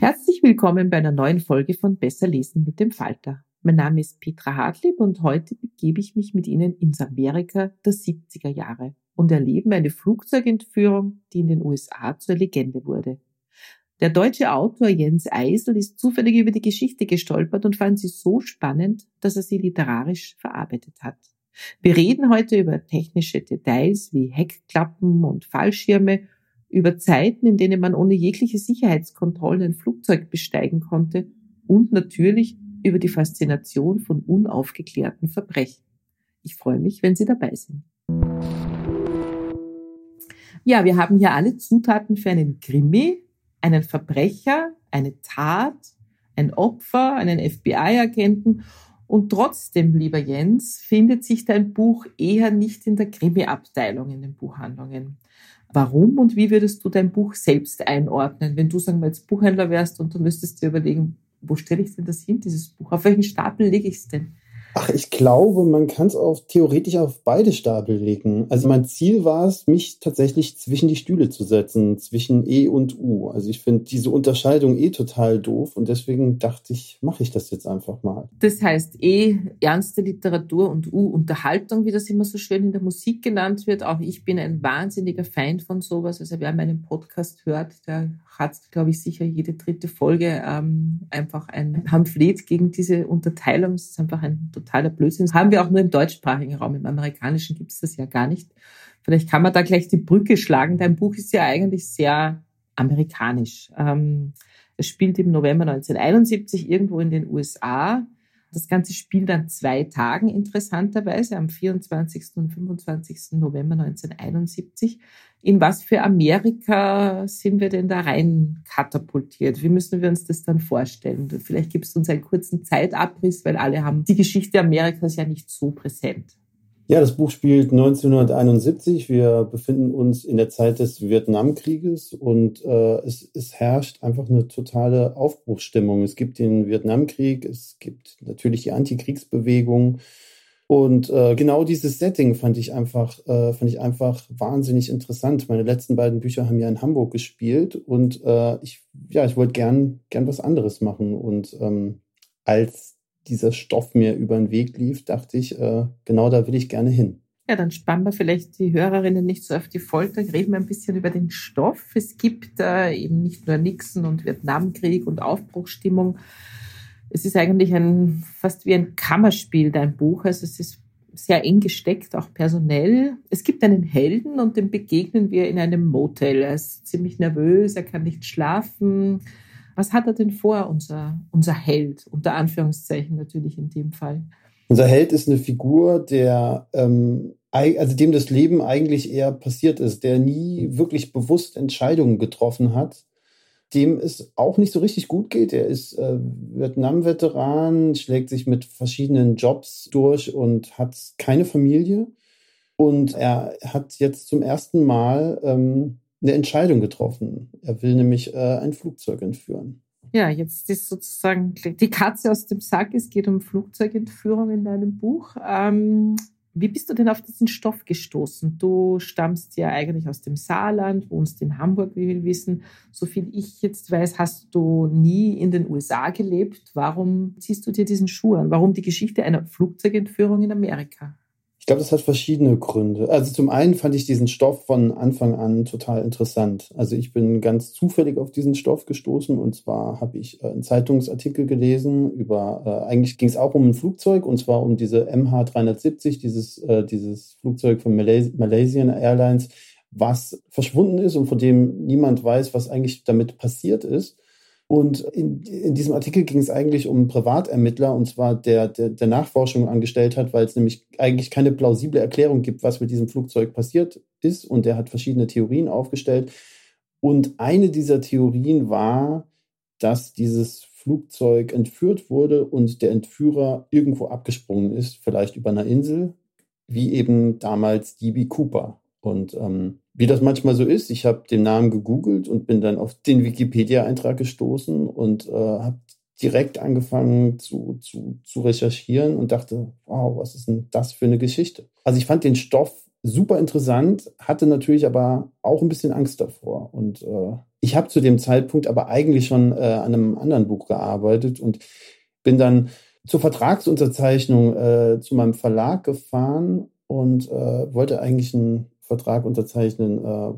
Herzlich willkommen bei einer neuen Folge von Besser lesen mit dem Falter. Mein Name ist Petra Hartlieb und heute begebe ich mich mit Ihnen ins Amerika der 70er Jahre und erlebe eine Flugzeugentführung, die in den USA zur Legende wurde. Der deutsche Autor Jens Eisel ist zufällig über die Geschichte gestolpert und fand sie so spannend, dass er sie literarisch verarbeitet hat. Wir reden heute über technische Details wie Heckklappen und Fallschirme über Zeiten, in denen man ohne jegliche Sicherheitskontrollen ein Flugzeug besteigen konnte und natürlich über die Faszination von unaufgeklärten Verbrechen. Ich freue mich, wenn Sie dabei sind. Ja, wir haben hier alle Zutaten für einen Krimi, einen Verbrecher, eine Tat, ein Opfer, einen FBI-Agenten und trotzdem, lieber Jens, findet sich dein Buch eher nicht in der Krimi-Abteilung in den Buchhandlungen. Warum und wie würdest du dein Buch selbst einordnen? Wenn du, sagen wir jetzt Buchhändler wärst und du müsstest dir überlegen, wo stelle ich denn das hin, dieses Buch? Auf welchen Stapel lege ich es denn? Ach, ich glaube, man kann es auch theoretisch auf beide Stapel legen. Also mein Ziel war es, mich tatsächlich zwischen die Stühle zu setzen, zwischen E und U. Also ich finde diese Unterscheidung eh total doof und deswegen dachte ich, mache ich das jetzt einfach mal. Das heißt E, ernste Literatur und U, Unterhaltung, wie das immer so schön in der Musik genannt wird. Auch ich bin ein wahnsinniger Feind von sowas. Also wer meinen Podcast hört, der hat, glaube ich, sicher jede dritte Folge ähm, einfach ein Pamphlet gegen diese Unterteilung. Es ist einfach ein totaler Blödsinn. Das haben wir auch nur im deutschsprachigen Raum. Im amerikanischen gibt es das ja gar nicht. Vielleicht kann man da gleich die Brücke schlagen. Dein Buch ist ja eigentlich sehr amerikanisch. Ähm, es spielt im November 1971 irgendwo in den USA. Das Ganze spielt an zwei Tagen interessanterweise, am 24. und 25. November 1971. In was für Amerika sind wir denn da rein katapultiert? Wie müssen wir uns das dann vorstellen? Vielleicht gibst du uns einen kurzen Zeitabriss, weil alle haben die Geschichte Amerikas ja nicht so präsent. Ja, das Buch spielt 1971. Wir befinden uns in der Zeit des Vietnamkrieges und äh, es, es herrscht einfach eine totale Aufbruchsstimmung. Es gibt den Vietnamkrieg, es gibt natürlich die Antikriegsbewegung. Und äh, genau dieses Setting fand ich einfach, äh, fand ich einfach wahnsinnig interessant. Meine letzten beiden Bücher haben ja in Hamburg gespielt und äh, ich, ja, ich wollte gern, gern was anderes machen. Und ähm, als dieser Stoff mir über den Weg lief, dachte ich, äh, genau da will ich gerne hin. Ja, dann spannen wir vielleicht die Hörerinnen nicht so auf die Folter, reden wir ein bisschen über den Stoff. Es gibt äh, eben nicht nur Nixon und Vietnamkrieg und Aufbruchsstimmung. Es ist eigentlich ein, fast wie ein Kammerspiel, dein Buch. Also es ist sehr eng gesteckt, auch personell. Es gibt einen Helden und dem begegnen wir in einem Motel. Er ist ziemlich nervös, er kann nicht schlafen was hat er denn vor, unser, unser Held? Unter Anführungszeichen natürlich in dem Fall. Unser Held ist eine Figur, der, ähm, also dem das Leben eigentlich eher passiert ist, der nie wirklich bewusst Entscheidungen getroffen hat dem es auch nicht so richtig gut geht. Er ist äh, Vietnam-Veteran, schlägt sich mit verschiedenen Jobs durch und hat keine Familie. Und er hat jetzt zum ersten Mal ähm, eine Entscheidung getroffen. Er will nämlich äh, ein Flugzeug entführen. Ja, jetzt ist sozusagen die Katze aus dem Sack. Es geht um Flugzeugentführung in deinem Buch. Ähm, wie bist du denn auf diesen Stoff gestoßen? Du stammst ja eigentlich aus dem Saarland, wohnst in Hamburg, wie wir wissen. Soviel ich jetzt weiß, hast du nie in den USA gelebt. Warum ziehst du dir diesen Schuh an? Warum die Geschichte einer Flugzeugentführung in Amerika? Ich glaube, das hat verschiedene Gründe. Also zum einen fand ich diesen Stoff von Anfang an total interessant. Also ich bin ganz zufällig auf diesen Stoff gestoßen und zwar habe ich äh, einen Zeitungsartikel gelesen über, äh, eigentlich ging es auch um ein Flugzeug und zwar um diese MH370, dieses, äh, dieses Flugzeug von Malaysia, Malaysian Airlines, was verschwunden ist und von dem niemand weiß, was eigentlich damit passiert ist. Und in, in diesem Artikel ging es eigentlich um einen Privatermittler, und zwar der, der, der Nachforschung angestellt hat, weil es nämlich eigentlich keine plausible Erklärung gibt, was mit diesem Flugzeug passiert ist. Und der hat verschiedene Theorien aufgestellt. Und eine dieser Theorien war, dass dieses Flugzeug entführt wurde und der Entführer irgendwo abgesprungen ist, vielleicht über einer Insel, wie eben damals DB Cooper. Und ähm, wie das manchmal so ist, ich habe den Namen gegoogelt und bin dann auf den Wikipedia-Eintrag gestoßen und äh, habe direkt angefangen zu, zu, zu recherchieren und dachte, wow, was ist denn das für eine Geschichte? Also ich fand den Stoff super interessant, hatte natürlich aber auch ein bisschen Angst davor. Und äh, ich habe zu dem Zeitpunkt aber eigentlich schon äh, an einem anderen Buch gearbeitet und bin dann zur Vertragsunterzeichnung äh, zu meinem Verlag gefahren und äh, wollte eigentlich ein Vertrag unterzeichnen äh,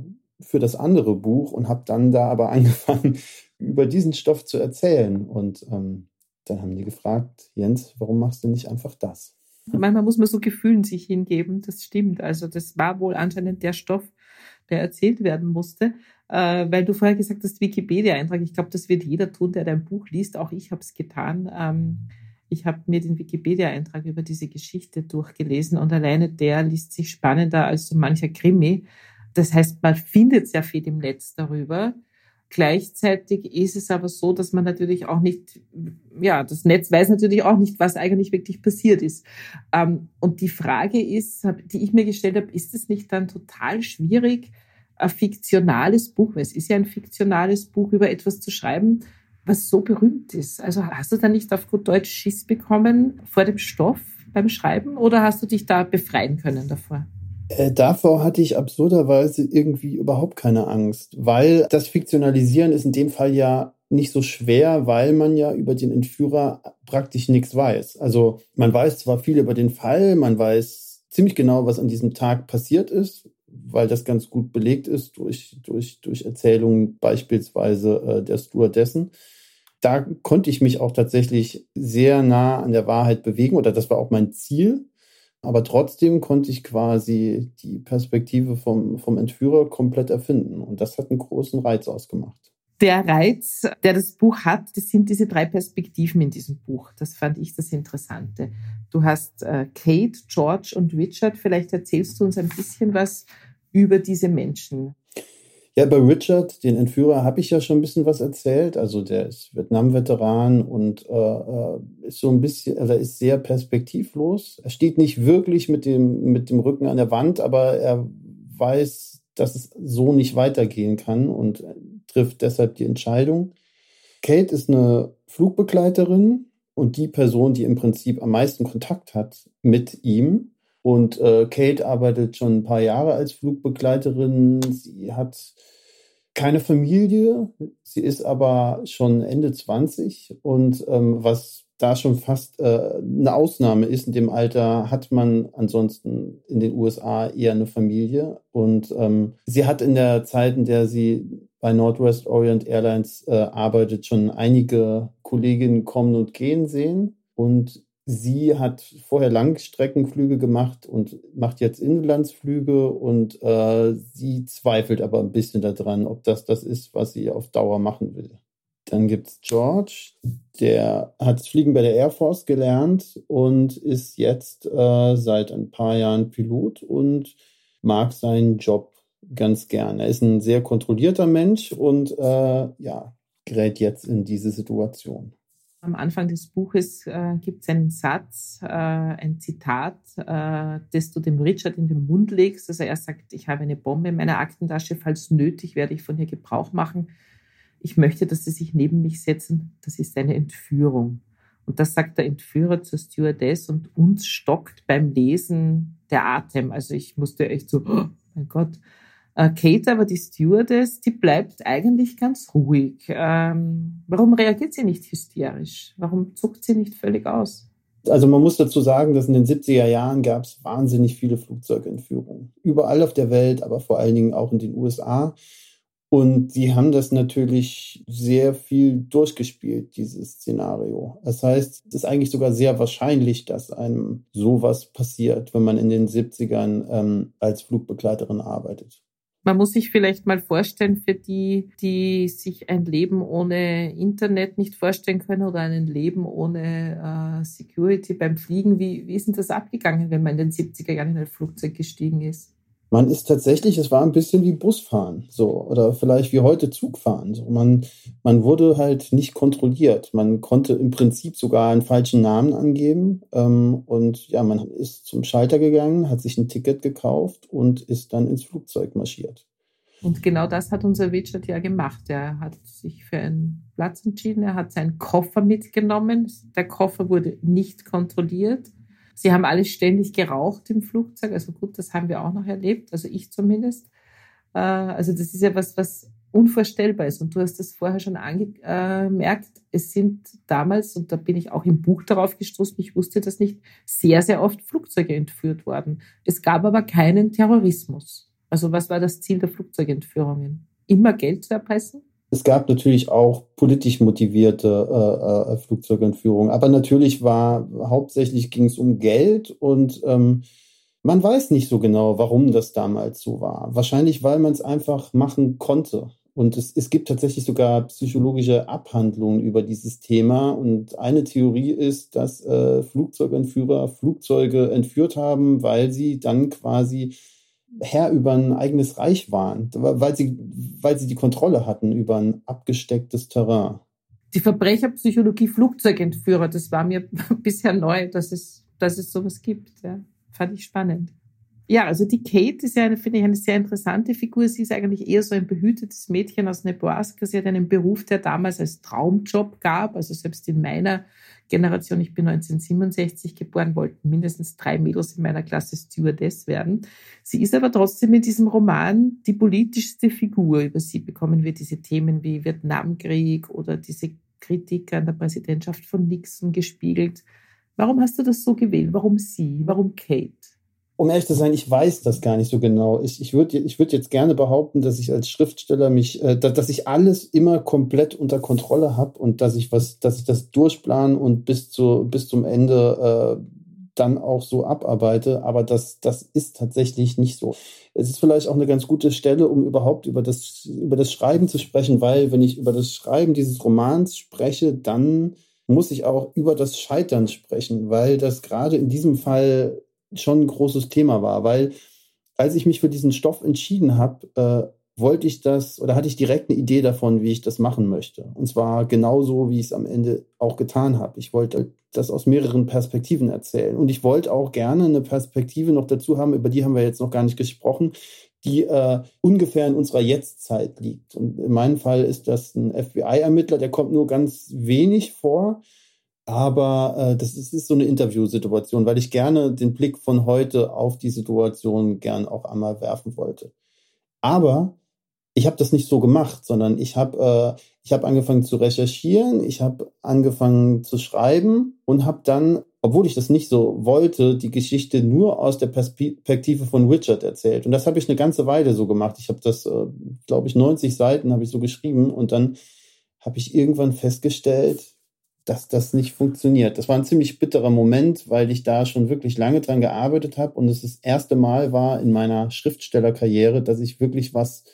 für das andere Buch und habe dann da aber angefangen, über diesen Stoff zu erzählen. Und ähm, dann haben die gefragt, Jens, warum machst du nicht einfach das? Manchmal muss man so Gefühlen sich hingeben, das stimmt. Also das war wohl anscheinend der Stoff, der erzählt werden musste. Äh, weil du vorher gesagt hast, Wikipedia-Eintrag, ich glaube, das wird jeder tun, der dein Buch liest. Auch ich habe es getan. Ähm, ich habe mir den Wikipedia-Eintrag über diese Geschichte durchgelesen und alleine der liest sich spannender als so mancher Krimi. Das heißt, man findet sehr viel im Netz darüber. Gleichzeitig ist es aber so, dass man natürlich auch nicht, ja, das Netz weiß natürlich auch nicht, was eigentlich wirklich passiert ist. Ähm, und die Frage ist, die ich mir gestellt habe, ist es nicht dann total schwierig, ein fiktionales Buch, weil es ist ja ein fiktionales Buch, über etwas zu schreiben, was so berühmt ist. Also hast du da nicht auf gut Deutsch Schiss bekommen vor dem Stoff beim Schreiben oder hast du dich da befreien können davor? Äh, davor hatte ich absurderweise irgendwie überhaupt keine Angst, weil das Fiktionalisieren ist in dem Fall ja nicht so schwer, weil man ja über den Entführer praktisch nichts weiß. Also man weiß zwar viel über den Fall, man weiß ziemlich genau, was an diesem Tag passiert ist, weil das ganz gut belegt ist durch, durch, durch Erzählungen beispielsweise äh, der Stewardessen da konnte ich mich auch tatsächlich sehr nah an der Wahrheit bewegen oder das war auch mein Ziel. Aber trotzdem konnte ich quasi die Perspektive vom, vom Entführer komplett erfinden. Und das hat einen großen Reiz ausgemacht. Der Reiz, der das Buch hat, das sind diese drei Perspektiven in diesem Buch. Das fand ich das Interessante. Du hast äh, Kate, George und Richard. Vielleicht erzählst du uns ein bisschen was über diese Menschen. Ja, bei Richard, den Entführer, habe ich ja schon ein bisschen was erzählt. Also der ist Vietnam-Veteran und äh, äh ist so ein bisschen, also ist sehr perspektivlos. Er steht nicht wirklich mit dem, mit dem Rücken an der Wand, aber er weiß, dass es so nicht weitergehen kann und trifft deshalb die Entscheidung. Kate ist eine Flugbegleiterin und die Person, die im Prinzip am meisten Kontakt hat mit ihm. Und äh, Kate arbeitet schon ein paar Jahre als Flugbegleiterin. Sie hat keine Familie, sie ist aber schon Ende 20 und ähm, was da schon fast äh, eine Ausnahme ist, in dem Alter hat man ansonsten in den USA eher eine Familie. Und ähm, sie hat in der Zeit, in der sie bei Northwest Orient Airlines äh, arbeitet, schon einige Kolleginnen kommen und gehen sehen. Und Sie hat vorher Langstreckenflüge gemacht und macht jetzt Inlandsflüge und äh, sie zweifelt aber ein bisschen daran, ob das das ist, was sie auf Dauer machen will. Dann gibt es George, der hat Fliegen bei der Air Force gelernt und ist jetzt äh, seit ein paar Jahren Pilot und mag seinen Job ganz gern. Er ist ein sehr kontrollierter Mensch und äh, ja, gerät jetzt in diese Situation. Am Anfang des Buches äh, gibt es einen Satz, äh, ein Zitat, äh, das du dem Richard in den Mund legst. Also er sagt, ich habe eine Bombe in meiner Aktentasche, falls nötig werde ich von ihr Gebrauch machen. Ich möchte, dass sie sich neben mich setzen. Das ist eine Entführung. Und das sagt der Entführer zur Stewardess und uns stockt beim Lesen der Atem. Also ich musste echt so, oh mein Gott, Kate, aber die Stewardess, die bleibt eigentlich ganz ruhig. Ähm, warum reagiert sie nicht hysterisch? Warum zuckt sie nicht völlig aus? Also man muss dazu sagen, dass in den 70er Jahren gab es wahnsinnig viele Flugzeugentführungen. Überall auf der Welt, aber vor allen Dingen auch in den USA. Und sie haben das natürlich sehr viel durchgespielt, dieses Szenario. Das heißt, es ist eigentlich sogar sehr wahrscheinlich, dass einem sowas passiert, wenn man in den 70ern ähm, als Flugbegleiterin arbeitet. Man muss sich vielleicht mal vorstellen, für die, die sich ein Leben ohne Internet nicht vorstellen können oder ein Leben ohne äh, Security beim Fliegen. Wie, wie ist denn das abgegangen, wenn man in den 70er Jahren in ein Flugzeug gestiegen ist? Man ist tatsächlich, es war ein bisschen wie Busfahren, so, oder vielleicht wie heute Zugfahren. So. Man, man wurde halt nicht kontrolliert. Man konnte im Prinzip sogar einen falschen Namen angeben. Ähm, und ja, man ist zum Schalter gegangen, hat sich ein Ticket gekauft und ist dann ins Flugzeug marschiert. Und genau das hat unser Richard ja gemacht. Er hat sich für einen Platz entschieden. Er hat seinen Koffer mitgenommen. Der Koffer wurde nicht kontrolliert. Sie haben alle ständig geraucht im Flugzeug. Also gut, das haben wir auch noch erlebt, also ich zumindest. Äh, also das ist ja was, was unvorstellbar ist. Und du hast das vorher schon angemerkt, es sind damals, und da bin ich auch im Buch darauf gestoßen, ich wusste das nicht, sehr, sehr oft Flugzeuge entführt worden. Es gab aber keinen Terrorismus. Also was war das Ziel der Flugzeugentführungen? Immer Geld zu erpressen? Es gab natürlich auch politisch motivierte äh, äh, Flugzeugentführungen, aber natürlich war hauptsächlich ging es um Geld und ähm, man weiß nicht so genau, warum das damals so war. Wahrscheinlich, weil man es einfach machen konnte. Und es, es gibt tatsächlich sogar psychologische Abhandlungen über dieses Thema. Und eine Theorie ist, dass äh, Flugzeugentführer Flugzeuge entführt haben, weil sie dann quasi Herr über ein eigenes Reich waren, weil sie, weil sie die Kontrolle hatten über ein abgestecktes Terrain. Die Verbrecherpsychologie Flugzeugentführer, das war mir bisher neu, dass es, dass es sowas gibt. Ja. Fand ich spannend. Ja, also die Kate ist ja, eine, finde ich, eine sehr interessante Figur. Sie ist eigentlich eher so ein behütetes Mädchen aus Nebraska. Sie hat einen Beruf, der damals als Traumjob gab. Also selbst in meiner Generation, ich bin 1967 geboren, wollten mindestens drei Mädels in meiner Klasse Stewardess werden. Sie ist aber trotzdem in diesem Roman die politischste Figur. Über sie bekommen wir diese Themen wie Vietnamkrieg oder diese Kritik an der Präsidentschaft von Nixon gespiegelt. Warum hast du das so gewählt? Warum sie? Warum Kate? Um ehrlich zu sein, ich weiß das gar nicht so genau. Ich, ich würde ich würd jetzt gerne behaupten, dass ich als Schriftsteller mich, äh, dass, ich alles immer komplett unter Kontrolle habe und dass ich was, dass ich das durchplan und bis zu, bis zum Ende äh, dann auch so abarbeite. Aber das, das ist tatsächlich nicht so. Es ist vielleicht auch eine ganz gute Stelle, um überhaupt über das, über das Schreiben zu sprechen, weil wenn ich über das Schreiben dieses Romans spreche, dann muss ich auch über das Scheitern sprechen, weil das gerade in diesem Fall schon ein großes Thema war, weil als ich mich für diesen Stoff entschieden habe, äh, wollte ich das oder hatte ich direkt eine Idee davon, wie ich das machen möchte. Und zwar genauso, wie ich es am Ende auch getan habe. Ich wollte das aus mehreren Perspektiven erzählen. Und ich wollte auch gerne eine Perspektive noch dazu haben, über die haben wir jetzt noch gar nicht gesprochen, die äh, ungefähr in unserer Jetztzeit liegt. Und in meinem Fall ist das ein FBI-Ermittler, der kommt nur ganz wenig vor. Aber äh, das ist, ist so eine Interviewsituation, weil ich gerne den Blick von heute auf die Situation gern auch einmal werfen wollte. Aber ich habe das nicht so gemacht, sondern ich habe äh, ich habe angefangen zu recherchieren, ich habe angefangen zu schreiben und habe dann, obwohl ich das nicht so wollte, die Geschichte nur aus der Perspektive von Richard erzählt. Und das habe ich eine ganze Weile so gemacht. Ich habe das, äh, glaube ich, 90 Seiten habe ich so geschrieben und dann habe ich irgendwann festgestellt, dass das nicht funktioniert. Das war ein ziemlich bitterer Moment, weil ich da schon wirklich lange dran gearbeitet habe und es das erste Mal war in meiner Schriftstellerkarriere, dass ich wirklich was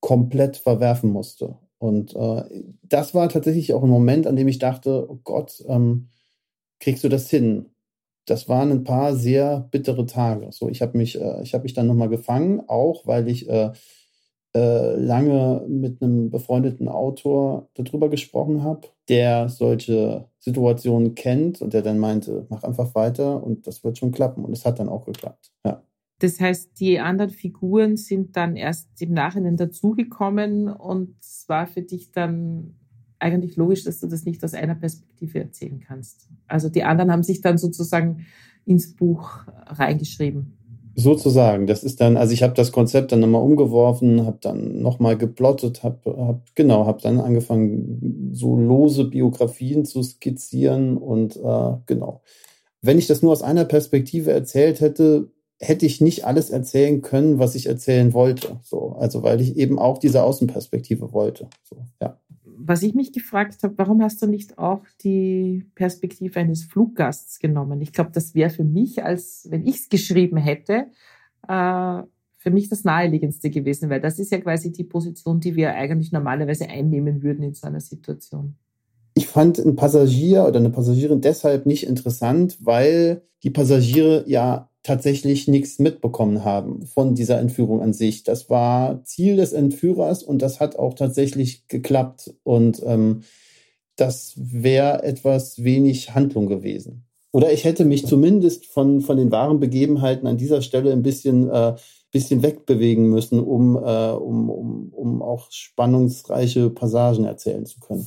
komplett verwerfen musste. Und äh, das war tatsächlich auch ein Moment, an dem ich dachte, oh Gott, ähm, kriegst du das hin? Das waren ein paar sehr bittere Tage. So, ich habe mich, äh, ich habe mich dann nochmal gefangen, auch weil ich äh, lange mit einem befreundeten Autor darüber gesprochen habe, der solche Situationen kennt und der dann meinte, mach einfach weiter und das wird schon klappen. Und es hat dann auch geklappt. Ja. Das heißt, die anderen Figuren sind dann erst im Nachhinein dazugekommen und es war für dich dann eigentlich logisch, dass du das nicht aus einer Perspektive erzählen kannst. Also die anderen haben sich dann sozusagen ins Buch reingeschrieben. Sozusagen, das ist dann, also ich habe das Konzept dann nochmal umgeworfen, habe dann nochmal geplottet, habe hab, genau, habe dann angefangen, so lose Biografien zu skizzieren und äh, genau. Wenn ich das nur aus einer Perspektive erzählt hätte, hätte ich nicht alles erzählen können, was ich erzählen wollte. So, also weil ich eben auch diese Außenperspektive wollte. So, ja was ich mich gefragt habe, warum hast du nicht auch die Perspektive eines Fluggasts genommen? Ich glaube, das wäre für mich, als wenn ich es geschrieben hätte, äh, für mich das naheliegendste gewesen, weil das ist ja quasi die Position, die wir eigentlich normalerweise einnehmen würden in so einer Situation. Ich fand einen Passagier oder eine Passagierin deshalb nicht interessant, weil die Passagiere ja tatsächlich nichts mitbekommen haben von dieser Entführung an sich. Das war Ziel des Entführers und das hat auch tatsächlich geklappt. Und ähm, das wäre etwas wenig Handlung gewesen. Oder ich hätte mich zumindest von, von den wahren Begebenheiten an dieser Stelle ein bisschen, äh, bisschen wegbewegen müssen, um, äh, um, um, um auch spannungsreiche Passagen erzählen zu können.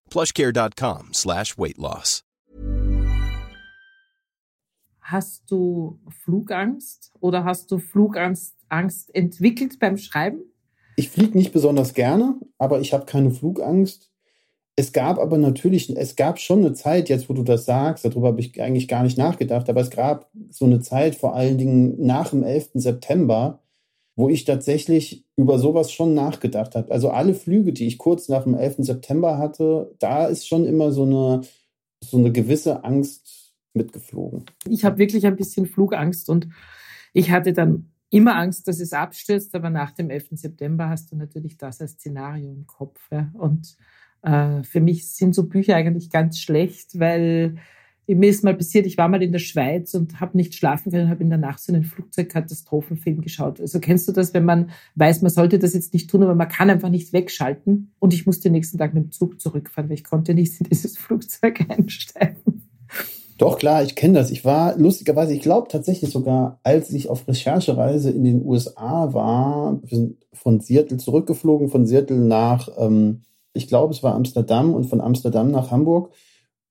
plushcare.com slash weight loss. Hast du Flugangst oder hast du Flugangst Angst entwickelt beim Schreiben? Ich fliege nicht besonders gerne, aber ich habe keine Flugangst. Es gab aber natürlich, es gab schon eine Zeit, jetzt wo du das sagst, darüber habe ich eigentlich gar nicht nachgedacht, aber es gab so eine Zeit, vor allen Dingen nach dem 11. September, wo ich tatsächlich über sowas schon nachgedacht habe. Also alle Flüge, die ich kurz nach dem 11. September hatte, da ist schon immer so eine, so eine gewisse Angst mitgeflogen. Ich habe wirklich ein bisschen Flugangst und ich hatte dann immer Angst, dass es abstürzt, aber nach dem 11. September hast du natürlich das als Szenario im Kopf. Ja? Und äh, für mich sind so Bücher eigentlich ganz schlecht, weil mir ist mal passiert, ich war mal in der Schweiz und habe nicht schlafen können, habe in der Nacht so einen Flugzeugkatastrophenfilm geschaut. Also kennst du das, wenn man weiß, man sollte das jetzt nicht tun, aber man kann einfach nicht wegschalten. Und ich musste den nächsten Tag mit dem Zug zurückfahren, weil ich konnte nicht in dieses Flugzeug einsteigen. Doch, klar, ich kenne das. Ich war lustigerweise, ich glaube tatsächlich sogar, als ich auf Recherchereise in den USA war, wir sind von Seattle zurückgeflogen, von Seattle nach, ähm, ich glaube, es war Amsterdam und von Amsterdam nach Hamburg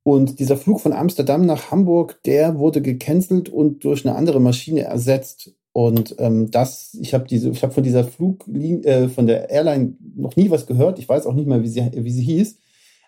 und dieser Flug von Amsterdam nach Hamburg, der wurde gecancelt und durch eine andere Maschine ersetzt. Und ähm, das, ich habe diese, ich habe von dieser Fluglinie, äh, von der Airline noch nie was gehört. Ich weiß auch nicht mehr, wie sie, wie sie hieß.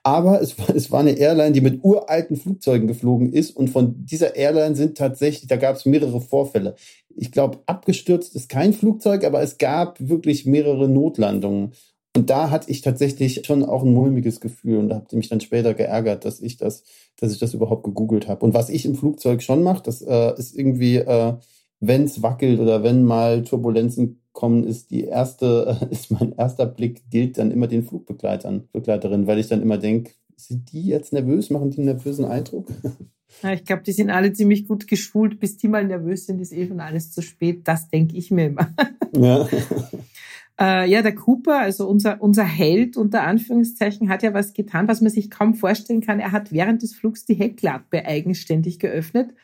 Aber es, es war eine Airline, die mit uralten Flugzeugen geflogen ist. Und von dieser Airline sind tatsächlich, da gab es mehrere Vorfälle. Ich glaube, abgestürzt ist kein Flugzeug, aber es gab wirklich mehrere Notlandungen. Und da hatte ich tatsächlich schon auch ein mulmiges Gefühl und da habe ich mich dann später geärgert, dass ich das, dass ich das überhaupt gegoogelt habe. Und was ich im Flugzeug schon mache, das äh, ist irgendwie, äh, wenn es wackelt oder wenn mal Turbulenzen kommen, ist die erste, äh, ist mein erster Blick gilt dann immer den Flugbegleitern, Begleiterinnen, weil ich dann immer denke, sind die jetzt nervös, machen die einen nervösen Eindruck? Ja, ich glaube, die sind alle ziemlich gut geschult. Bis die mal nervös sind, ist eh schon alles zu spät. Das denke ich mir immer. Ja. Äh, ja, der Cooper, also unser, unser Held unter Anführungszeichen, hat ja was getan, was man sich kaum vorstellen kann. Er hat während des Flugs die Heckklappe eigenständig geöffnet,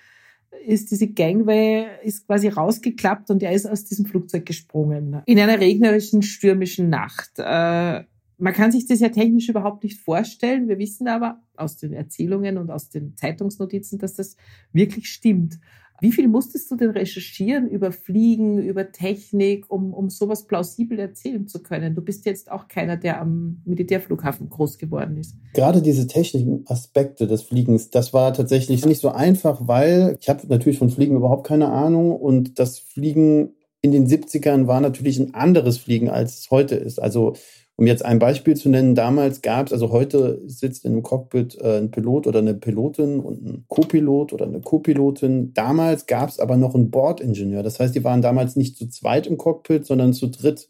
ist diese Gangway ist quasi rausgeklappt und er ist aus diesem Flugzeug gesprungen. In einer regnerischen, stürmischen Nacht. Äh, man kann sich das ja technisch überhaupt nicht vorstellen. Wir wissen aber aus den Erzählungen und aus den Zeitungsnotizen, dass das wirklich stimmt. Wie viel musstest du denn recherchieren über Fliegen, über Technik, um, um sowas plausibel erzählen zu können? Du bist jetzt auch keiner, der am Militärflughafen groß geworden ist. Gerade diese technischen Aspekte des Fliegens, das war tatsächlich nicht so einfach, weil ich habe natürlich von Fliegen überhaupt keine Ahnung und das Fliegen in den 70ern war natürlich ein anderes Fliegen, als es heute ist. Also um jetzt ein Beispiel zu nennen, damals gab es, also heute sitzt in einem Cockpit äh, ein Pilot oder eine Pilotin und ein Co-Pilot oder eine Co-Pilotin. Damals gab es aber noch einen Bordingenieur. Das heißt, die waren damals nicht zu zweit im Cockpit, sondern zu dritt.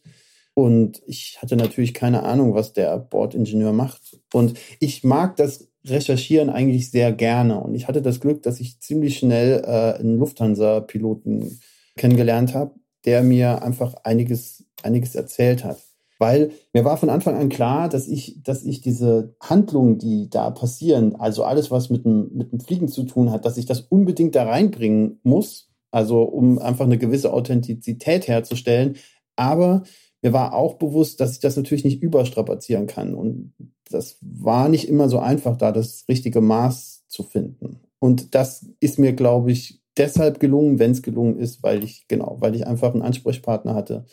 Und ich hatte natürlich keine Ahnung, was der Bordingenieur macht. Und ich mag das Recherchieren eigentlich sehr gerne. Und ich hatte das Glück, dass ich ziemlich schnell äh, einen Lufthansa-Piloten kennengelernt habe, der mir einfach einiges, einiges erzählt hat. Weil mir war von Anfang an klar, dass ich, dass ich diese Handlungen, die da passieren, also alles, was mit dem, mit dem Fliegen zu tun hat, dass ich das unbedingt da reinbringen muss, also um einfach eine gewisse Authentizität herzustellen. Aber mir war auch bewusst, dass ich das natürlich nicht überstrapazieren kann. Und das war nicht immer so einfach, da das richtige Maß zu finden. Und das ist mir, glaube ich, deshalb gelungen, wenn es gelungen ist, weil ich, genau, weil ich einfach einen Ansprechpartner hatte,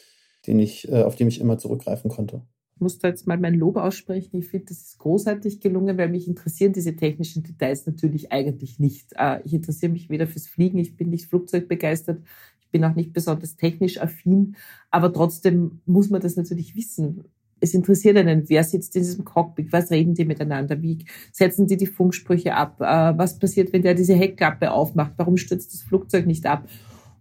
den ich, äh, auf den ich immer zurückgreifen konnte. Ich muss da jetzt mal mein Lob aussprechen. Ich finde, das ist großartig gelungen, weil mich interessieren diese technischen Details natürlich eigentlich nicht. Äh, ich interessiere mich weder fürs Fliegen, ich bin nicht flugzeugbegeistert, ich bin auch nicht besonders technisch affin, aber trotzdem muss man das natürlich wissen. Es interessiert einen, wer sitzt in diesem Cockpit, was reden die miteinander, wie setzen die die Funksprüche ab, äh, was passiert, wenn der diese Heckklappe aufmacht, warum stürzt das Flugzeug nicht ab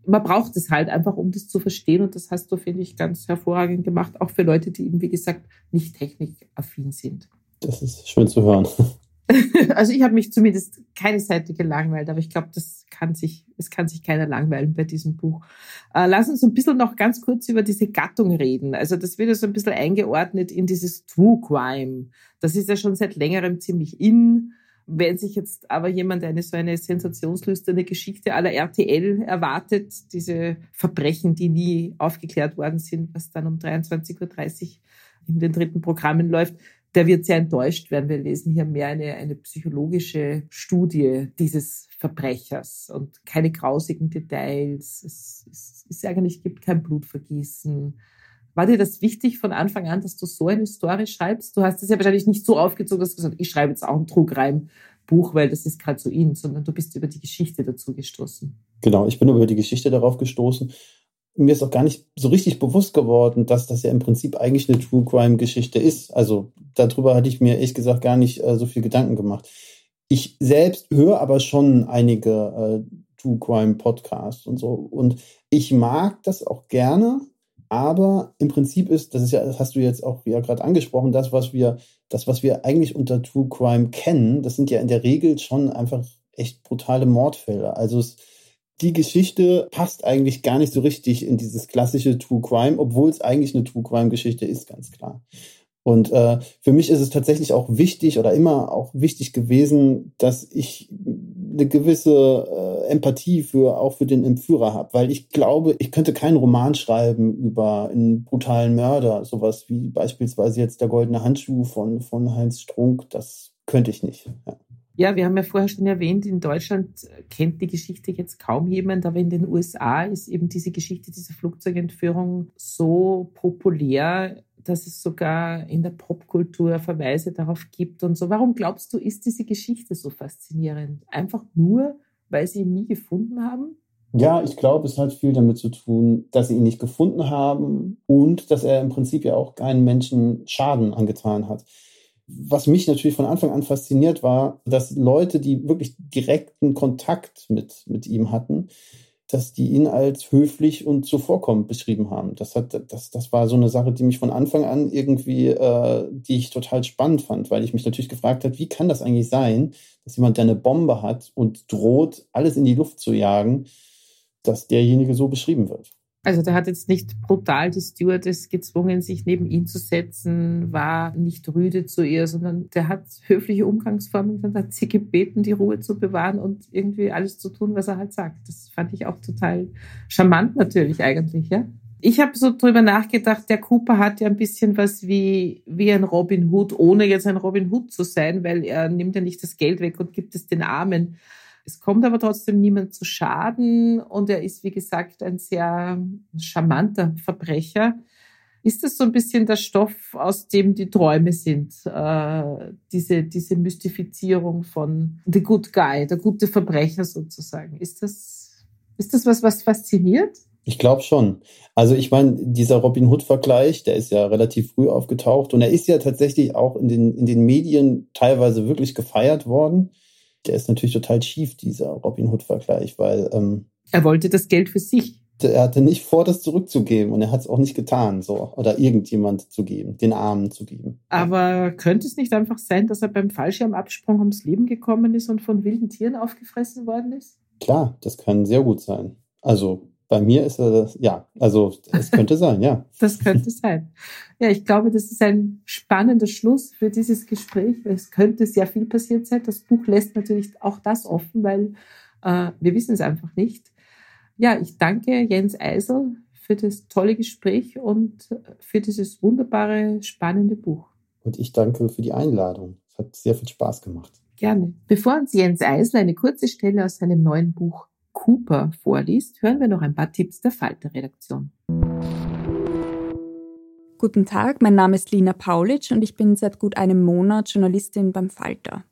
man braucht es halt einfach, um das zu verstehen. Und das hast du, finde ich, ganz hervorragend gemacht, auch für Leute, die eben, wie gesagt, nicht technikaffin sind. Das ist schön zu hören. Also ich habe mich zumindest keine Seite gelangweilt, aber ich glaube, das kann sich, es kann sich keiner langweilen bei diesem Buch. Äh, lass uns ein bisschen noch ganz kurz über diese Gattung reden. Also das wird ja so ein bisschen eingeordnet in dieses True Crime. Das ist ja schon seit längerem ziemlich in. Wenn sich jetzt aber jemand eine so eine sensationslüsterne Geschichte aller RTL erwartet, diese Verbrechen, die nie aufgeklärt worden sind, was dann um 23.30 Uhr in den dritten Programmen läuft, der wird sehr enttäuscht werden. Wir lesen hier mehr eine, eine psychologische Studie dieses Verbrechers und keine grausigen Details. Es, es, es eigentlich gibt kein Blutvergießen. War dir das wichtig von Anfang an, dass du so eine Story schreibst? Du hast es ja wahrscheinlich nicht so aufgezogen, dass du gesagt hast, ich schreibe jetzt auch ein Trugreim-Buch, weil das ist gerade so in, sondern du bist über die Geschichte dazu gestoßen. Genau, ich bin über die Geschichte darauf gestoßen. Mir ist auch gar nicht so richtig bewusst geworden, dass das ja im Prinzip eigentlich eine True Crime Geschichte ist. Also darüber hatte ich mir ehrlich gesagt gar nicht äh, so viel Gedanken gemacht. Ich selbst höre aber schon einige äh, True Crime Podcasts und so. Und ich mag das auch gerne, aber im Prinzip ist, das ist ja, das hast du jetzt auch ja gerade angesprochen, das, was wir, das, was wir eigentlich unter True Crime kennen, das sind ja in der Regel schon einfach echt brutale Mordfälle. Also es, die Geschichte passt eigentlich gar nicht so richtig in dieses klassische True Crime, obwohl es eigentlich eine True Crime Geschichte ist, ganz klar. Und äh, für mich ist es tatsächlich auch wichtig oder immer auch wichtig gewesen, dass ich eine gewisse äh, Empathie für auch für den Entführer habe, weil ich glaube, ich könnte keinen Roman schreiben über einen brutalen Mörder, sowas wie beispielsweise jetzt der goldene Handschuh von von Heinz Strunk, das könnte ich nicht. Ja. Ja, wir haben ja vorher schon erwähnt, in Deutschland kennt die Geschichte jetzt kaum jemand, aber in den USA ist eben diese Geschichte dieser Flugzeugentführung so populär, dass es sogar in der Popkultur Verweise darauf gibt und so. Warum glaubst du, ist diese Geschichte so faszinierend? Einfach nur, weil sie ihn nie gefunden haben? Ja, ich glaube, es hat viel damit zu tun, dass sie ihn nicht gefunden haben und dass er im Prinzip ja auch keinen Menschen Schaden angetan hat. Was mich natürlich von Anfang an fasziniert war, dass Leute, die wirklich direkten Kontakt mit, mit ihm hatten, dass die ihn als höflich und zuvorkommend beschrieben haben. Das, hat, das, das war so eine Sache, die mich von Anfang an irgendwie, äh, die ich total spannend fand, weil ich mich natürlich gefragt habe, wie kann das eigentlich sein, dass jemand, der eine Bombe hat und droht, alles in die Luft zu jagen, dass derjenige so beschrieben wird. Also der hat jetzt nicht brutal die Stewardess gezwungen, sich neben ihn zu setzen, war nicht rüde zu ihr, sondern der hat höfliche Umgangsformen und hat sie gebeten, die Ruhe zu bewahren und irgendwie alles zu tun, was er halt sagt. Das fand ich auch total charmant natürlich eigentlich, ja. Ich habe so drüber nachgedacht, der Cooper hat ja ein bisschen was wie, wie ein Robin Hood, ohne jetzt ein Robin Hood zu sein, weil er nimmt ja nicht das Geld weg und gibt es den Armen. Es kommt aber trotzdem niemand zu Schaden und er ist, wie gesagt, ein sehr charmanter Verbrecher. Ist das so ein bisschen der Stoff, aus dem die Träume sind? Äh, diese, diese Mystifizierung von the good guy, der gute Verbrecher sozusagen. Ist das, ist das was, was fasziniert? Ich glaube schon. Also ich meine, dieser Robin Hood-Vergleich, der ist ja relativ früh aufgetaucht und er ist ja tatsächlich auch in den, in den Medien teilweise wirklich gefeiert worden. Der ist natürlich total schief, dieser Robin Hood-Vergleich, weil ähm, er wollte das Geld für sich. Er hatte nicht vor, das zurückzugeben und er hat es auch nicht getan, so oder irgendjemand zu geben, den Armen zu geben. Aber könnte es nicht einfach sein, dass er beim Fallschirmabsprung ums Leben gekommen ist und von wilden Tieren aufgefressen worden ist? Klar, das kann sehr gut sein. Also bei mir ist er das, ja, also es könnte sein, ja. Das könnte sein. Ja, ich glaube, das ist ein spannender Schluss für dieses Gespräch. Es könnte sehr viel passiert sein. Das Buch lässt natürlich auch das offen, weil äh, wir wissen es einfach nicht. Ja, ich danke Jens Eisel für das tolle Gespräch und für dieses wunderbare, spannende Buch. Und ich danke für die Einladung. Es hat sehr viel Spaß gemacht. Gerne. Bevor uns Jens Eisel eine kurze Stelle aus seinem neuen Buch Cooper vorliest, hören wir noch ein paar Tipps der Falter-Redaktion. Guten Tag, mein Name ist Lina Paulitsch und ich bin seit gut einem Monat Journalistin beim Falter.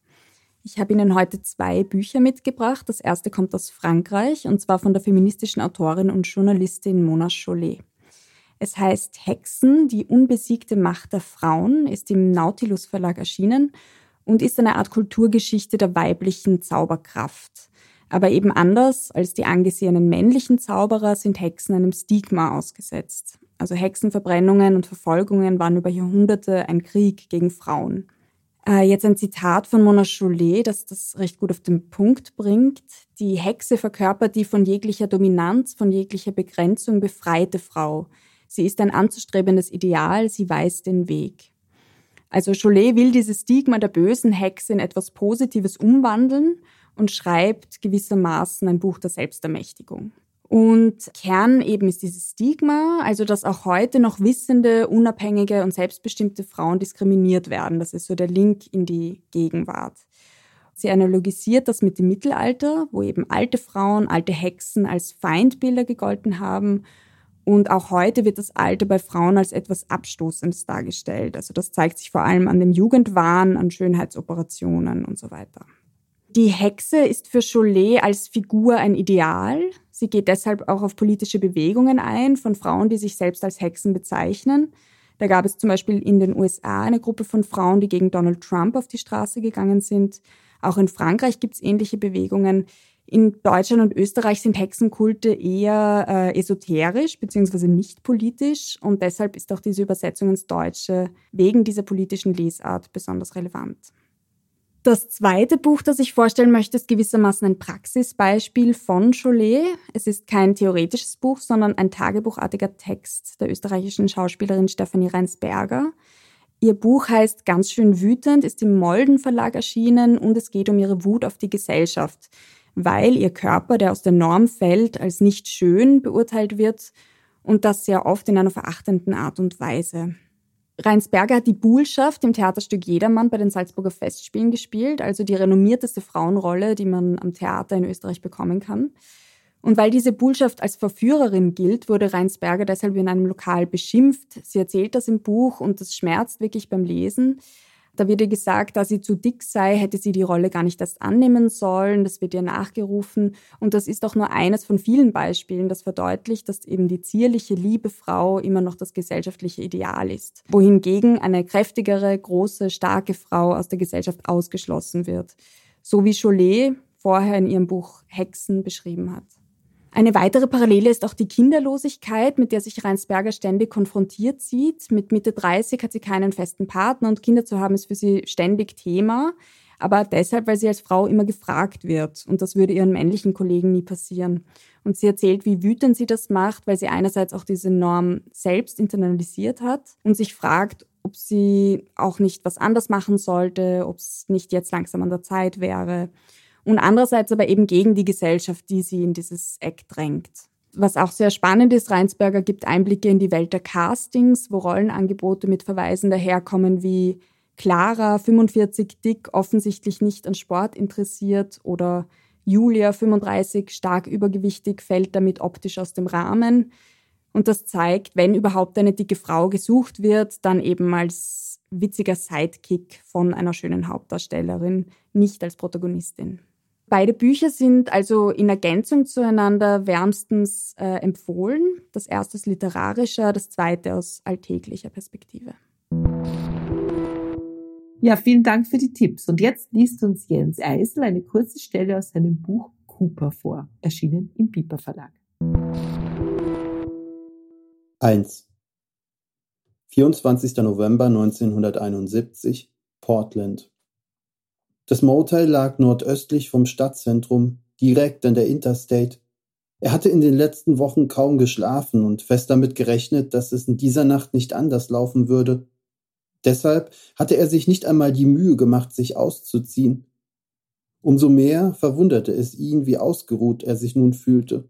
Ich habe Ihnen heute zwei Bücher mitgebracht. Das erste kommt aus Frankreich und zwar von der feministischen Autorin und Journalistin Mona Chollet. Es heißt Hexen, die unbesiegte Macht der Frauen, ist im Nautilus Verlag erschienen und ist eine Art Kulturgeschichte der weiblichen Zauberkraft. Aber eben anders als die angesehenen männlichen Zauberer sind Hexen einem Stigma ausgesetzt. Also Hexenverbrennungen und Verfolgungen waren über Jahrhunderte ein Krieg gegen Frauen. Äh, jetzt ein Zitat von Mona Chollet, das das recht gut auf den Punkt bringt. Die Hexe verkörpert die von jeglicher Dominanz, von jeglicher Begrenzung befreite Frau. Sie ist ein anzustrebendes Ideal, sie weiß den Weg. Also Chollet will dieses Stigma der bösen Hexe in etwas Positives umwandeln und schreibt gewissermaßen ein Buch der Selbstermächtigung. Und Kern eben ist dieses Stigma, also dass auch heute noch wissende, unabhängige und selbstbestimmte Frauen diskriminiert werden. Das ist so der Link in die Gegenwart. Sie analogisiert das mit dem Mittelalter, wo eben alte Frauen, alte Hexen als Feindbilder gegolten haben. Und auch heute wird das Alter bei Frauen als etwas Abstoßendes dargestellt. Also das zeigt sich vor allem an dem Jugendwahn, an Schönheitsoperationen und so weiter. Die Hexe ist für Cholet als Figur ein Ideal. Sie geht deshalb auch auf politische Bewegungen ein von Frauen, die sich selbst als Hexen bezeichnen. Da gab es zum Beispiel in den USA eine Gruppe von Frauen, die gegen Donald Trump auf die Straße gegangen sind. Auch in Frankreich gibt es ähnliche Bewegungen. In Deutschland und Österreich sind Hexenkulte eher äh, esoterisch bzw. nicht politisch und deshalb ist auch diese Übersetzung ins Deutsche wegen dieser politischen Lesart besonders relevant. Das zweite Buch, das ich vorstellen möchte, ist gewissermaßen ein Praxisbeispiel von Cholet. Es ist kein theoretisches Buch, sondern ein tagebuchartiger Text der österreichischen Schauspielerin Stefanie Reinsberger. Ihr Buch heißt Ganz schön wütend, ist im Molden Verlag erschienen und es geht um ihre Wut auf die Gesellschaft, weil ihr Körper, der aus der Norm fällt, als nicht schön beurteilt wird und das sehr oft in einer verachtenden Art und Weise. Reinsberger hat die Buhlschaft im Theaterstück Jedermann bei den Salzburger Festspielen gespielt, also die renommierteste Frauenrolle, die man am Theater in Österreich bekommen kann. Und weil diese Buhlschaft als Verführerin gilt, wurde Reinsberger deshalb in einem Lokal beschimpft. Sie erzählt das im Buch und das schmerzt wirklich beim Lesen. Da wird ihr gesagt, da sie zu dick sei, hätte sie die Rolle gar nicht erst annehmen sollen. Das wird ihr nachgerufen. Und das ist auch nur eines von vielen Beispielen, das verdeutlicht, dass eben die zierliche, liebe Frau immer noch das gesellschaftliche Ideal ist. Wohingegen eine kräftigere, große, starke Frau aus der Gesellschaft ausgeschlossen wird. So wie Cholet vorher in ihrem Buch Hexen beschrieben hat. Eine weitere Parallele ist auch die Kinderlosigkeit, mit der sich Reinsberger ständig konfrontiert sieht. Mit Mitte 30 hat sie keinen festen Partner und Kinder zu haben ist für sie ständig Thema. Aber deshalb, weil sie als Frau immer gefragt wird. Und das würde ihren männlichen Kollegen nie passieren. Und sie erzählt, wie wütend sie das macht, weil sie einerseits auch diese Norm selbst internalisiert hat und sich fragt, ob sie auch nicht was anders machen sollte, ob es nicht jetzt langsam an der Zeit wäre und andererseits aber eben gegen die Gesellschaft, die sie in dieses Eck drängt. Was auch sehr spannend ist, Reinsberger gibt Einblicke in die Welt der Castings, wo Rollenangebote mit Verweisen daherkommen wie Clara, 45, dick, offensichtlich nicht an Sport interessiert oder Julia, 35, stark übergewichtig, fällt damit optisch aus dem Rahmen. Und das zeigt, wenn überhaupt eine dicke Frau gesucht wird, dann eben als witziger Sidekick von einer schönen Hauptdarstellerin, nicht als Protagonistin. Beide Bücher sind also in Ergänzung zueinander wärmstens äh, empfohlen. Das erste ist literarischer, das zweite aus alltäglicher Perspektive. Ja, vielen Dank für die Tipps. Und jetzt liest uns Jens Eisel eine kurze Stelle aus seinem Buch Cooper vor, erschienen im Piper Verlag. 1. 24. November 1971, Portland. Das Motel lag nordöstlich vom Stadtzentrum, direkt an der Interstate. Er hatte in den letzten Wochen kaum geschlafen und fest damit gerechnet, dass es in dieser Nacht nicht anders laufen würde. Deshalb hatte er sich nicht einmal die Mühe gemacht, sich auszuziehen. Umso mehr verwunderte es ihn, wie ausgeruht er sich nun fühlte.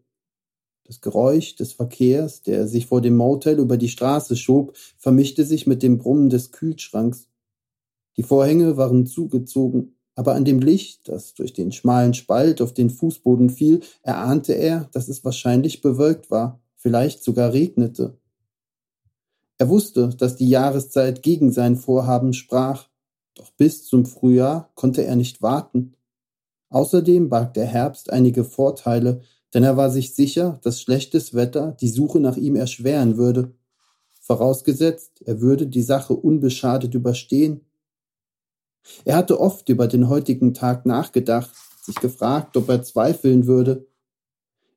Das Geräusch des Verkehrs, der sich vor dem Motel über die Straße schob, vermischte sich mit dem Brummen des Kühlschranks. Die Vorhänge waren zugezogen, aber an dem Licht, das durch den schmalen Spalt auf den Fußboden fiel, erahnte er, dass es wahrscheinlich bewölkt war, vielleicht sogar regnete. Er wusste, dass die Jahreszeit gegen sein Vorhaben sprach, doch bis zum Frühjahr konnte er nicht warten. Außerdem barg der Herbst einige Vorteile, denn er war sich sicher, dass schlechtes Wetter die Suche nach ihm erschweren würde. Vorausgesetzt, er würde die Sache unbeschadet überstehen. Er hatte oft über den heutigen Tag nachgedacht, sich gefragt, ob er zweifeln würde.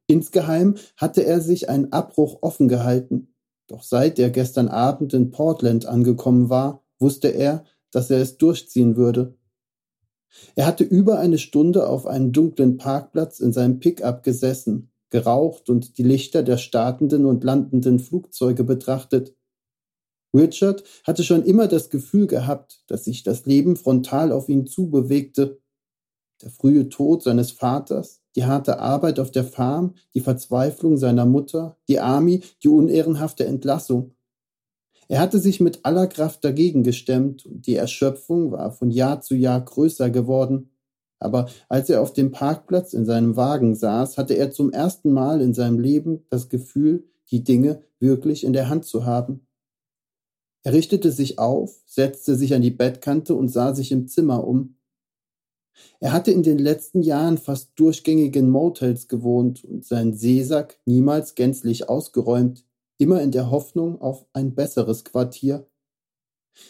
Insgeheim hatte er sich einen Abbruch offen gehalten. Doch seit er gestern Abend in Portland angekommen war, wusste er, dass er es durchziehen würde. Er hatte über eine Stunde auf einem dunklen Parkplatz in seinem Pickup gesessen, geraucht und die Lichter der startenden und landenden Flugzeuge betrachtet. Richard hatte schon immer das Gefühl gehabt, dass sich das Leben frontal auf ihn zubewegte. Der frühe Tod seines Vaters, die harte Arbeit auf der Farm, die Verzweiflung seiner Mutter, die Army, die unehrenhafte Entlassung. Er hatte sich mit aller Kraft dagegen gestemmt und die Erschöpfung war von Jahr zu Jahr größer geworden. Aber als er auf dem Parkplatz in seinem Wagen saß, hatte er zum ersten Mal in seinem Leben das Gefühl, die Dinge wirklich in der Hand zu haben. Er richtete sich auf, setzte sich an die Bettkante und sah sich im Zimmer um. Er hatte in den letzten Jahren fast durchgängig in Motels gewohnt und seinen Seesack niemals gänzlich ausgeräumt, immer in der Hoffnung auf ein besseres Quartier.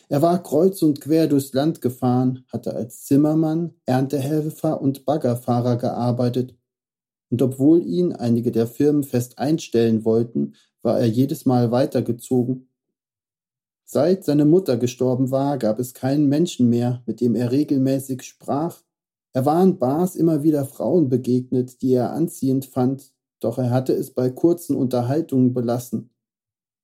Er war kreuz und quer durchs Land gefahren, hatte als Zimmermann, Erntehelfer und Baggerfahrer gearbeitet, und obwohl ihn einige der Firmen fest einstellen wollten, war er jedes Mal weitergezogen. Seit seine Mutter gestorben war, gab es keinen Menschen mehr, mit dem er regelmäßig sprach er war in Bars immer wieder Frauen begegnet, die er anziehend fand, doch er hatte es bei kurzen Unterhaltungen belassen.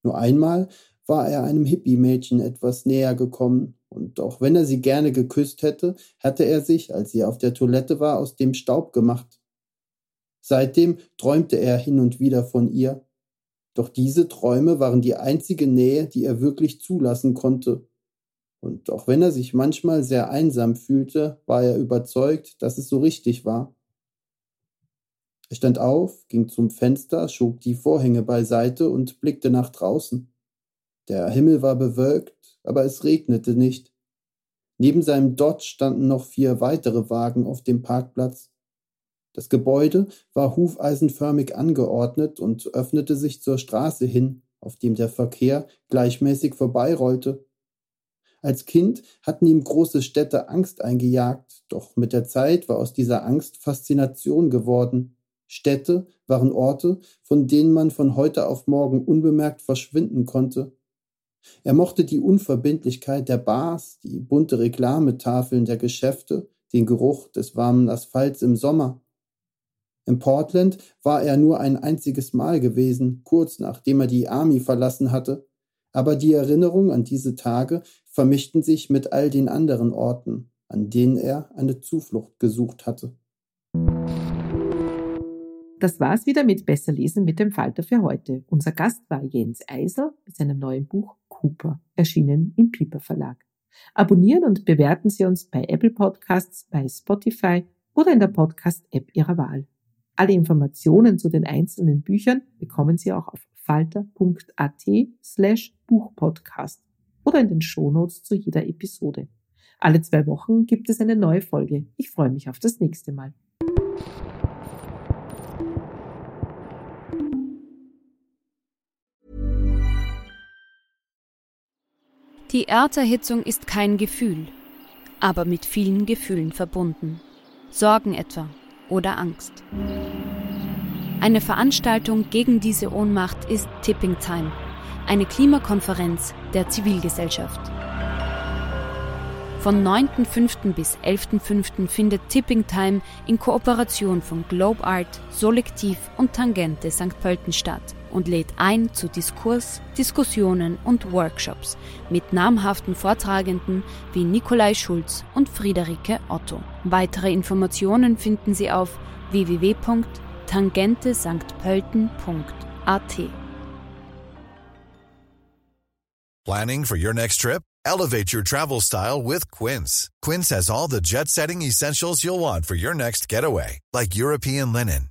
Nur einmal war er einem Hippie-Mädchen etwas näher gekommen, und auch wenn er sie gerne geküsst hätte, hatte er sich, als sie auf der Toilette war, aus dem Staub gemacht. Seitdem träumte er hin und wieder von ihr. Doch diese Träume waren die einzige Nähe, die er wirklich zulassen konnte, und auch wenn er sich manchmal sehr einsam fühlte, war er überzeugt, dass es so richtig war. Er stand auf, ging zum Fenster, schob die Vorhänge beiseite und blickte nach draußen. Der Himmel war bewölkt, aber es regnete nicht. Neben seinem Dodge standen noch vier weitere Wagen auf dem Parkplatz. Das Gebäude war hufeisenförmig angeordnet und öffnete sich zur Straße hin, auf dem der Verkehr gleichmäßig vorbeirollte. Als Kind hatten ihm große Städte Angst eingejagt, doch mit der Zeit war aus dieser Angst Faszination geworden. Städte waren Orte, von denen man von heute auf morgen unbemerkt verschwinden konnte. Er mochte die Unverbindlichkeit der Bars, die bunte Reklametafeln der Geschäfte, den Geruch des warmen Asphalts im Sommer. In Portland war er nur ein einziges Mal gewesen, kurz nachdem er die Army verlassen hatte, aber die Erinnerung an diese Tage vermischten sich mit all den anderen Orten, an denen er eine Zuflucht gesucht hatte. Das war's wieder mit Besser lesen mit dem Falter für heute. Unser Gast war Jens Eisel mit seinem neuen Buch Cooper, erschienen im Piper Verlag. Abonnieren und bewerten Sie uns bei Apple Podcasts, bei Spotify oder in der Podcast-App Ihrer Wahl. Alle Informationen zu den einzelnen Büchern bekommen Sie auch auf falter.at slash Buchpodcast oder in den Shownotes zu jeder Episode. Alle zwei Wochen gibt es eine neue Folge. Ich freue mich auf das nächste Mal. Die Erderhitzung ist kein Gefühl, aber mit vielen Gefühlen verbunden. Sorgen etwa oder Angst. Eine Veranstaltung gegen diese Ohnmacht ist Tipping Time, eine Klimakonferenz der Zivilgesellschaft. Von 9.5. bis 11.5. findet Tipping Time in Kooperation von Globe Art, Solektiv und Tangente St. Pölten statt und lädt ein zu Diskurs, Diskussionen und Workshops mit namhaften Vortragenden wie Nikolai Schulz und Friederike Otto. Weitere Informationen finden Sie auf www.tangentesanktpölten.at. Planning for your next trip? Elevate your travel style with Quince. Quince has all the jet-setting essentials you'll want for your next getaway, like European linen